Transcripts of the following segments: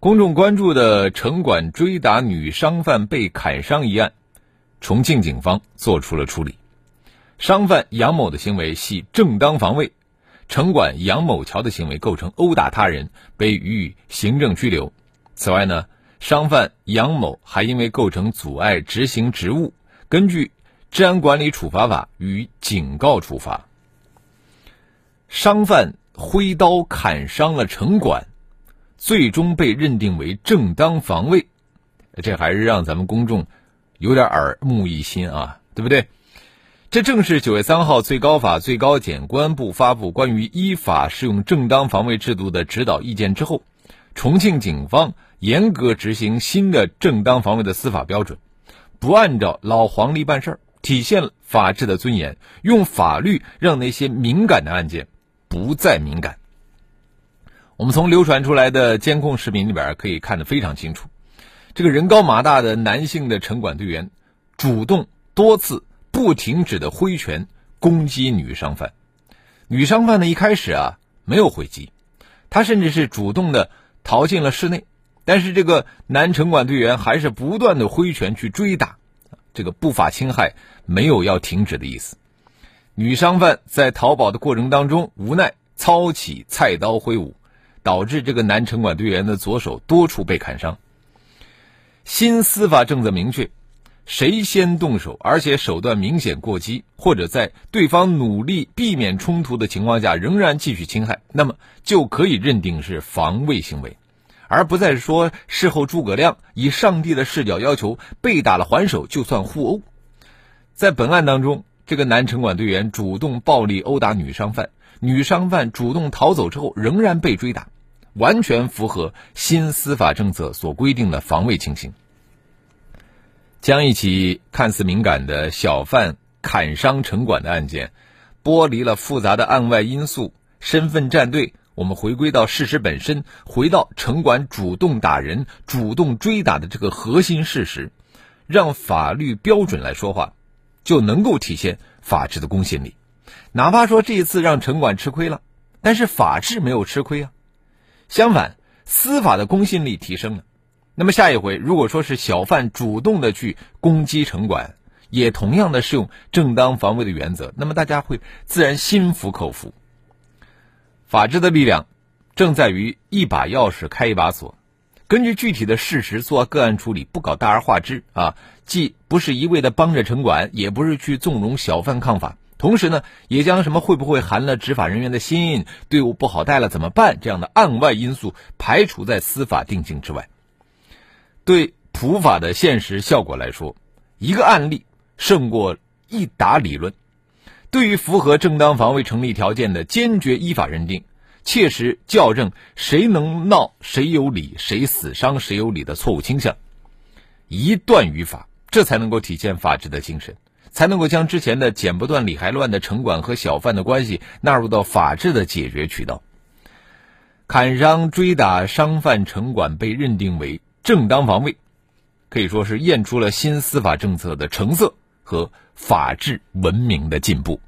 公众关注的城管追打女商贩被砍伤一案，重庆警方作出了处理。商贩杨某的行为系正当防卫，城管杨某桥的行为构成殴打他人，被予以行政拘留。此外呢，商贩杨某还因为构成阻碍执行职务，根据《治安管理处罚法》予以警告处罚。商贩挥刀砍伤了城管。最终被认定为正当防卫，这还是让咱们公众有点耳目一新啊，对不对？这正是九月三号最高法、最高检、公安部发布关于依法适用正当防卫制度的指导意见之后，重庆警方严格执行新的正当防卫的司法标准，不按照老黄历办事儿，体现法治的尊严，用法律让那些敏感的案件不再敏感。我们从流传出来的监控视频里边可以看得非常清楚，这个人高马大的男性的城管队员，主动多次不停止的挥拳攻击女商贩。女商贩呢一开始啊没有回击，她甚至是主动的逃进了室内，但是这个男城管队员还是不断的挥拳去追打，这个不法侵害没有要停止的意思。女商贩在逃跑的过程当中无奈操起菜刀挥舞。导致这个男城管队员的左手多处被砍伤。新司法政策明确，谁先动手，而且手段明显过激，或者在对方努力避免冲突的情况下仍然继续侵害，那么就可以认定是防卫行为，而不再说事后诸葛亮以上帝的视角要求被打了还手就算互殴。在本案当中，这个男城管队员主动暴力殴打女商贩，女商贩主动逃走之后仍然被追打。完全符合新司法政策所规定的防卫情形，将一起看似敏感的小贩砍伤城管的案件，剥离了复杂的案外因素、身份站队，我们回归到事实本身，回到城管主动打人、主动追打的这个核心事实，让法律标准来说话，就能够体现法治的公信力。哪怕说这一次让城管吃亏了，但是法治没有吃亏啊。相反，司法的公信力提升了。那么下一回，如果说是小贩主动的去攻击城管，也同样的适用正当防卫的原则，那么大家会自然心服口服。法治的力量，正在于一把钥匙开一把锁。根据具体的事实做个案处理，不搞大而化之啊，既不是一味的帮着城管，也不是去纵容小贩抗法。同时呢，也将什么会不会寒了执法人员的心，队伍不好带了怎么办这样的案外因素排除在司法定性之外。对普法的现实效果来说，一个案例胜过一打理论。对于符合正当防卫成立条件的，坚决依法认定，切实校正谁能闹谁有理，谁死伤谁有理的错误倾向，一断于法，这才能够体现法治的精神。才能够将之前的剪不断理还乱的城管和小贩的关系纳入到法治的解决渠道。砍伤、追打商贩、城管被认定为正当防卫，可以说是验出了新司法政策的成色和法治文明的进步。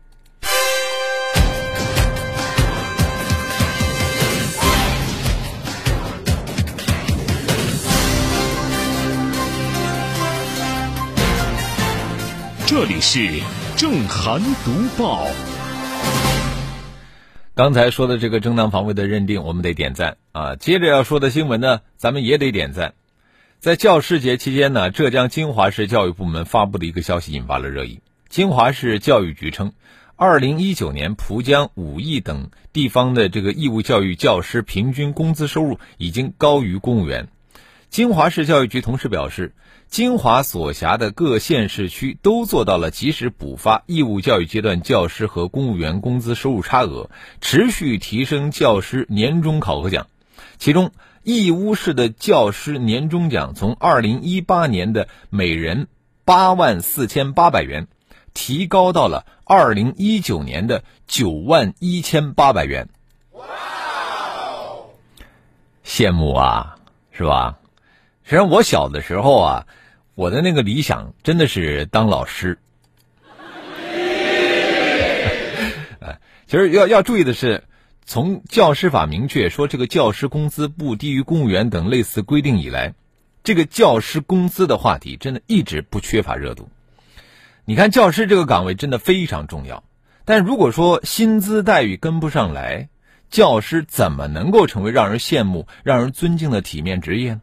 这里是正涵读报。刚才说的这个正当防卫的认定，我们得点赞啊！接着要说的新闻呢，咱们也得点赞。在教师节期间呢，浙江金华市教育部门发布的一个消息引发了热议。金华市教育局称，二零一九年浦江、武义等地方的这个义务教育教师平均工资收入已经高于公务员。金华市教育局同时表示。金华所辖的各县市区都做到了及时补发义务教育阶段教师和公务员工资收入差额，持续提升教师年终考核奖，其中，义乌市的教师年终奖从二零一八年的每人八万四千八百元，提高到了二零一九年的九万一千八百元。哇哦！羡慕啊，是吧？实际上，我小的时候啊，我的那个理想真的是当老师。其实要要注意的是，从教师法明确说这个教师工资不低于公务员等类似规定以来，这个教师工资的话题真的一直不缺乏热度。你看，教师这个岗位真的非常重要，但如果说薪资待遇跟不上来，教师怎么能够成为让人羡慕、让人尊敬的体面职业呢？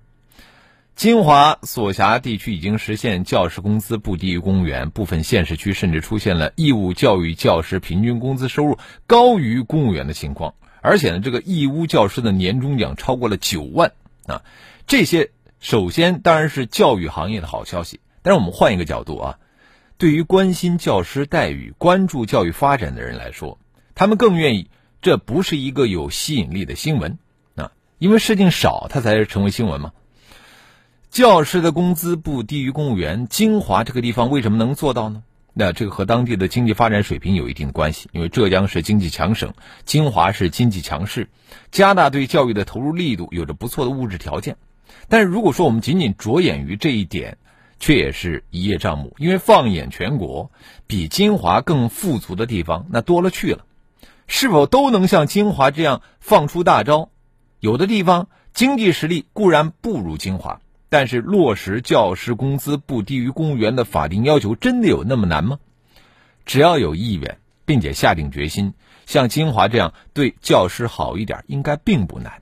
金华所辖地区已经实现教师工资不低于公务员，部分县市区甚至出现了义务教育教师平均工资收入高于公务员的情况。而且呢，这个义乌教师的年终奖超过了九万啊！这些首先当然是教育行业的好消息。但是我们换一个角度啊，对于关心教师待遇、关注教育发展的人来说，他们更愿意这不是一个有吸引力的新闻啊，因为事情少，它才是成为新闻嘛。教师的工资不低于公务员，金华这个地方为什么能做到呢？那这个和当地的经济发展水平有一定关系。因为浙江是经济强省，金华是经济强市，加大对教育的投入力度，有着不错的物质条件。但是如果说我们仅仅着眼于这一点，却也是一叶障目。因为放眼全国，比金华更富足的地方那多了去了，是否都能像金华这样放出大招？有的地方经济实力固然不如金华。但是落实教师工资不低于公务员的法定要求，真的有那么难吗？只要有意愿，并且下定决心，像金华这样对教师好一点，应该并不难。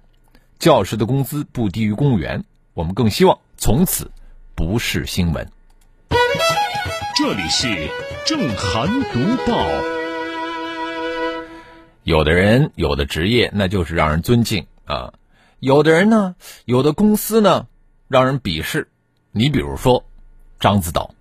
教师的工资不低于公务员，我们更希望从此不是新闻。这里是正涵读报。有的人，有的职业，那就是让人尊敬啊；有的人呢，有的公司呢。让人鄙视，你比如说，獐子岛。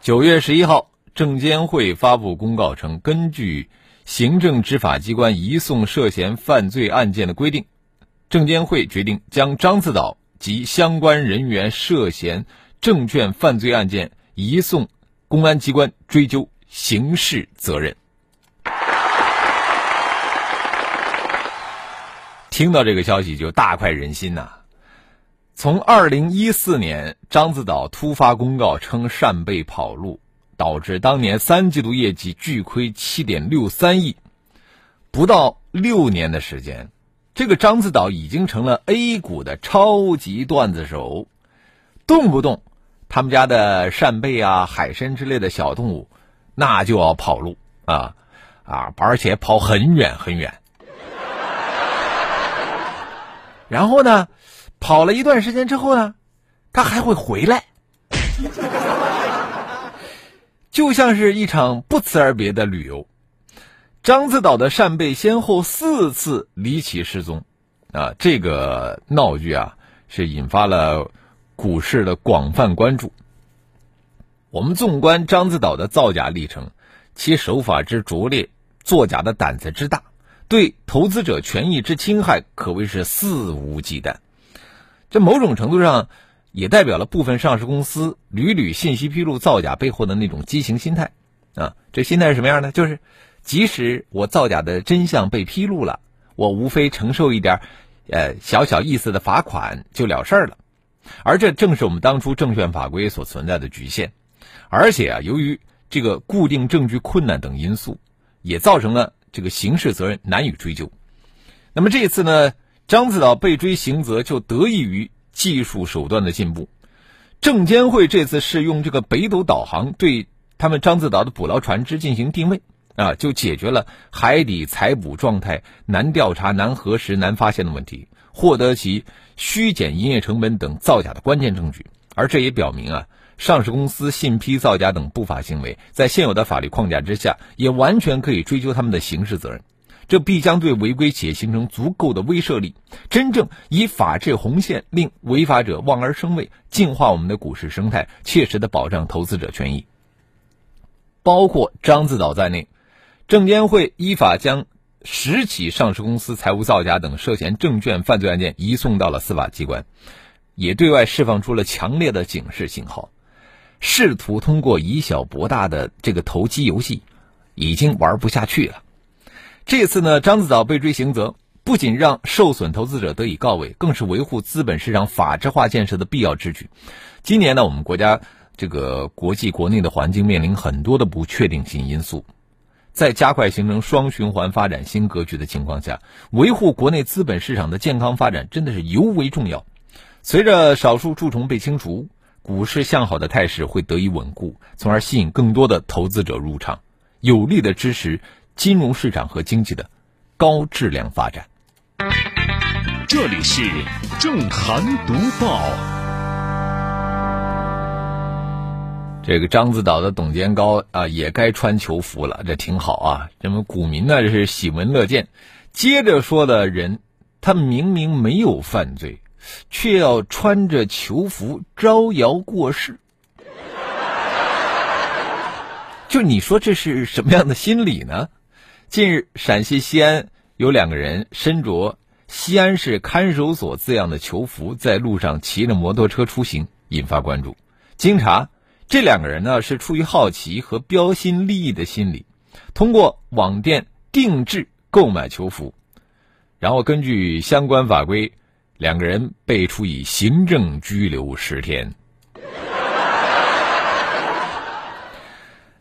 九月十一号，证监会发布公告称，根据行政执法机关移送涉嫌犯罪案件的规定，证监会决定将獐子岛及相关人员涉嫌证券犯罪案件移送公安机关追究刑事责任。听到这个消息就大快人心呐！从二零一四年獐子岛突发公告称扇贝跑路，导致当年三季度业绩巨亏七点六三亿，不到六年的时间，这个獐子岛已经成了 A 股的超级段子手，动不动他们家的扇贝啊、海参之类的小动物，那就要跑路啊啊，而且跑很远很远。然后呢，跑了一段时间之后呢，他还会回来，就像是一场不辞而别的旅游。獐子岛的扇贝先后四次离奇失踪，啊，这个闹剧啊是引发了股市的广泛关注。我们纵观獐子岛的造假历程，其手法之拙劣，作假的胆子之大。对投资者权益之侵害可谓是肆无忌惮，这某种程度上也代表了部分上市公司屡屡信息披露造假背后的那种畸形心态啊！这心态是什么样的？就是即使我造假的真相被披露了，我无非承受一点呃小小意思的罚款就了事儿了，而这正是我们当初证券法规所存在的局限，而且啊，由于这个固定证据困难等因素，也造成了。这个刑事责任难以追究，那么这次呢，獐子岛被追刑责就得益于技术手段的进步。证监会这次是用这个北斗导航对他们獐子岛的捕捞船只进行定位，啊，就解决了海底采捕状态难调查、难核实、难发现的问题，获得其虚减营业成本等造假的关键证据。而这也表明啊。上市公司信披造假等不法行为，在现有的法律框架之下，也完全可以追究他们的刑事责任。这必将对违规企业形成足够的威慑力，真正以法治红线令违法者望而生畏，净化我们的股市生态，切实的保障投资者权益。包括獐子岛在内，证监会依法将十起上市公司财务造假等涉嫌证券犯罪案件移送到了司法机关，也对外释放出了强烈的警示信号。试图通过以小博大的这个投机游戏，已经玩不下去了。这次呢，獐子岛被追刑责，不仅让受损投资者得以告慰，更是维护资本市场法治化建设的必要之举。今年呢，我们国家这个国际国内的环境面临很多的不确定性因素。在加快形成双循环发展新格局的情况下，维护国内资本市场的健康发展真的是尤为重要。随着少数蛀虫被清除，股市向好的态势会得以稳固，从而吸引更多的投资者入场，有力的支持金融市场和经济的高质量发展。这里是正涵读报。这个獐子岛的董监高啊，也该穿囚服了，这挺好啊。这么股民呢，这是喜闻乐见。接着说的人，他明明没有犯罪，却要穿着囚服招摇过市。就你说这是什么样的心理呢？近日，陕西西安有两个人身着“西安市看守所”字样的囚服，在路上骑着摩托车出行，引发关注。经查。这两个人呢是出于好奇和标新立异的心理，通过网店定制购买囚服，然后根据相关法规，两个人被处以行政拘留十天。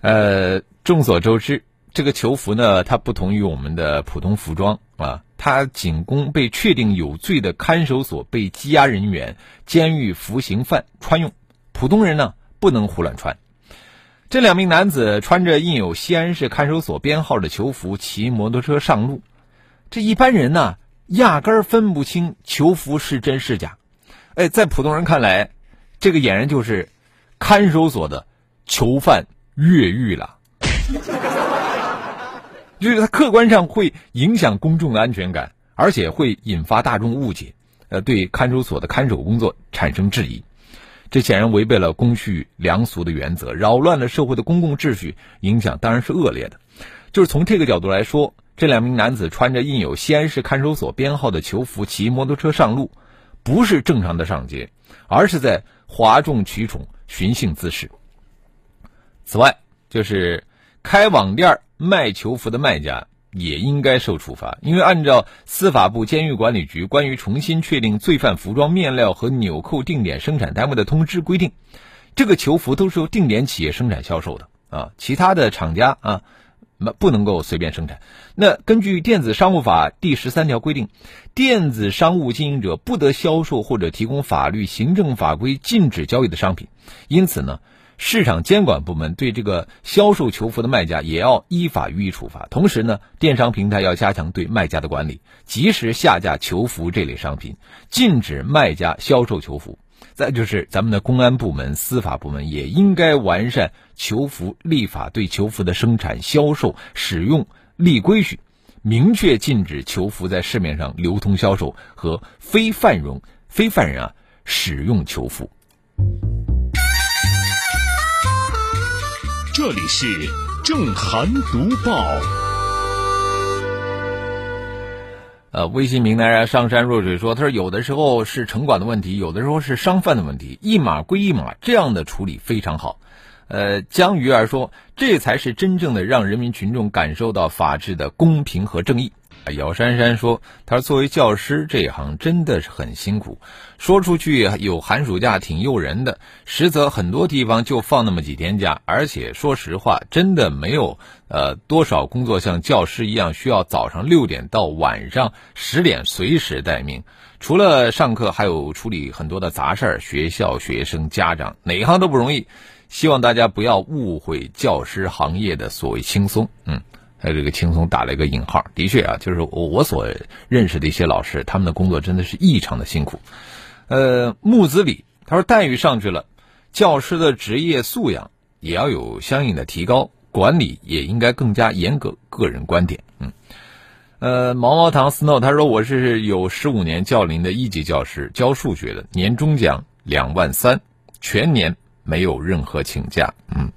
呃，众所周知，这个囚服呢，它不同于我们的普通服装啊，它仅供被确定有罪的看守所被羁押人员、监狱服刑犯穿用，普通人呢。不能胡乱穿。这两名男子穿着印有西安市看守所编号的囚服，骑摩托车上路。这一般人呢，压根儿分不清囚服是真是假。哎，在普通人看来，这个俨然就是看守所的囚犯越狱了。就是它客观上会影响公众的安全感，而且会引发大众误解，呃，对看守所的看守工作产生质疑。这显然违背了公序良俗的原则，扰乱了社会的公共秩序，影响当然是恶劣的。就是从这个角度来说，这两名男子穿着印有西安市看守所编号的囚服骑摩托车上路，不是正常的上街，而是在哗众取宠、寻衅滋事。此外，就是开网店卖囚服的卖家。也应该受处罚，因为按照司法部监狱管理局关于重新确定罪犯服装面料和纽扣定点生产单位的通知规定，这个囚服都是由定点企业生产销售的啊，其他的厂家啊，那不能够随便生产。那根据电子商务法第十三条规定，电子商务经营者不得销售或者提供法律、行政法规禁止交易的商品，因此呢。市场监管部门对这个销售球服的卖家也要依法予以处罚。同时呢，电商平台要加强对卖家的管理，及时下架球服这类商品，禁止卖家销售球服。再就是咱们的公安部门、司法部门也应该完善囚服立法，对囚服的生产、销售、使用立规矩，明确禁止囚服在市面上流通销售和非犯人、非犯人啊使用囚服。这里是正涵读报。呃，微信平台上上山若水说：“他说有的时候是城管的问题，有的时候是商贩的问题，一码归一码，这样的处理非常好。”呃，江鱼儿说：“这才是真正的让人民群众感受到法治的公平和正义。”姚珊珊说：“他说作为教师这一行真的是很辛苦，说出去有寒暑假挺诱人的，实则很多地方就放那么几天假，而且说实话，真的没有呃多少工作像教师一样需要早上六点到晚上十点随时待命。除了上课，还有处理很多的杂事儿，学校、学生、家长，哪一行都不容易。希望大家不要误会教师行业的所谓轻松，嗯。”还有这个轻松打了一个引号，的确啊，就是我所认识的一些老师，他们的工作真的是异常的辛苦。呃，木子李他说待遇上去了，教师的职业素养也要有相应的提高，管理也应该更加严格。个人观点，嗯，呃，毛毛糖 snow 他说我是有十五年教龄的一级教师，教数学的，年终奖两万三，全年没有任何请假，嗯。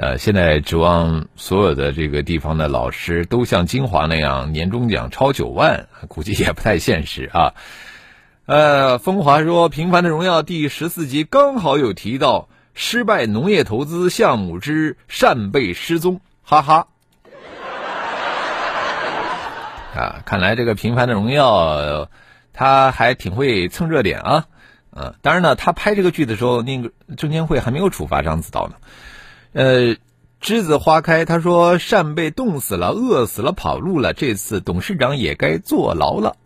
呃，现在指望所有的这个地方的老师都像金华那样年终奖超九万，估计也不太现实啊。呃，风华说，《平凡的荣耀》第十四集刚好有提到失败农业投资项目之扇贝失踪，哈哈。啊，看来这个《平凡的荣耀》他还挺会蹭热点啊。呃，当然呢，他拍这个剧的时候，那个证监会还没有处罚张子韬呢。呃，栀子花开，他说扇贝冻死了，饿死了，跑路了，这次董事长也该坐牢了。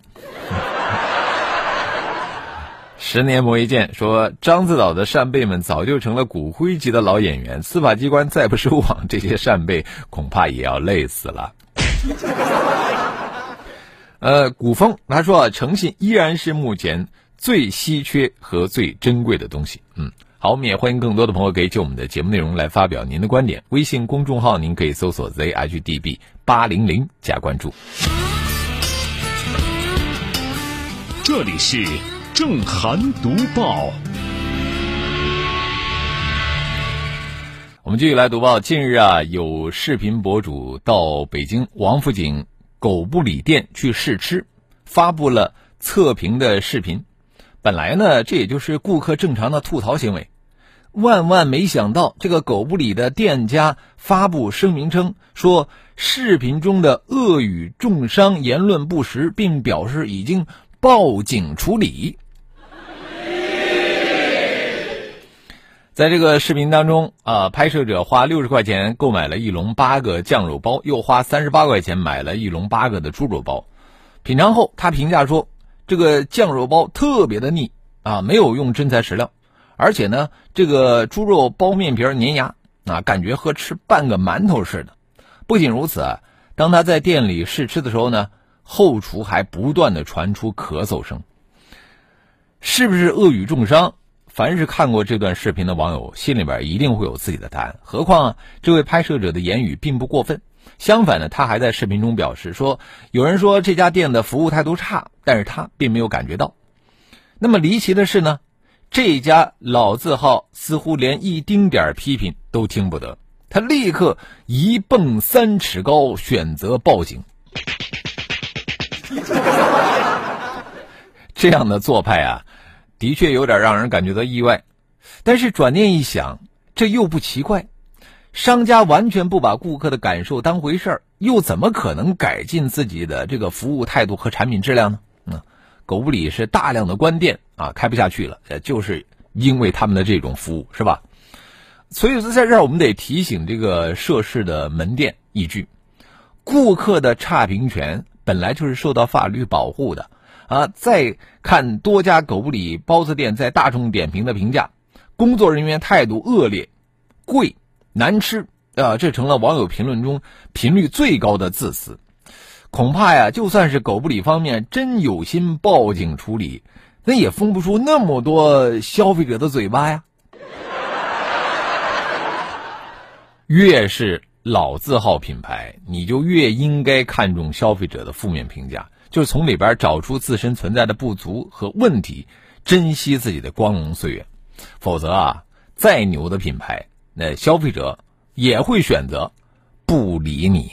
十年磨一剑，说獐子岛的扇贝们早就成了骨灰级的老演员，司法机关再不收网，这些扇贝恐怕也要累死了。呃，古风他说诚信依然是目前最稀缺和最珍贵的东西。嗯。好，我们也欢迎更多的朋友可以就我们的节目内容来发表您的观点。微信公众号您可以搜索 zhdb 八零零加关注。这里是正涵读报。我们继续来读报。近日啊，有视频博主到北京王府井狗不理店去试吃，发布了测评的视频。本来呢，这也就是顾客正常的吐槽行为。万万没想到，这个狗不理的店家发布声明称，说视频中的恶语重伤、言论不实，并表示已经报警处理。在这个视频当中，啊，拍摄者花六十块钱购买了一笼八个酱肉包，又花三十八块钱买了一笼八个的猪肉包。品尝后，他评价说，这个酱肉包特别的腻啊，没有用真材实料。而且呢，这个猪肉包面皮粘牙啊，感觉和吃半个馒头似的。不仅如此啊，当他在店里试吃的时候呢，后厨还不断的传出咳嗽声。是不是恶语重伤？凡是看过这段视频的网友，心里边一定会有自己的答案。何况啊，这位拍摄者的言语并不过分，相反呢，他还在视频中表示说，有人说这家店的服务态度差，但是他并没有感觉到。那么离奇的是呢？这家老字号似乎连一丁点批评都听不得，他立刻一蹦三尺高，选择报警。这样的做派啊，的确有点让人感觉到意外。但是转念一想，这又不奇怪，商家完全不把顾客的感受当回事儿，又怎么可能改进自己的这个服务态度和产品质量呢？嗯。狗不理是大量的关店啊，开不下去了，就是因为他们的这种服务，是吧？所以说，在这儿我们得提醒这个涉事的门店一句：顾客的差评权本来就是受到法律保护的啊！再看多家狗不理包子店在大众点评的评价，工作人员态度恶劣、贵、难吃啊，这成了网友评论中频率最高的字词。恐怕呀，就算是狗不理方面真有心报警处理，那也封不出那么多消费者的嘴巴呀。越是老字号品牌，你就越应该看重消费者的负面评价，就是从里边找出自身存在的不足和问题，珍惜自己的光荣岁月。否则啊，再牛的品牌，那消费者也会选择不理你。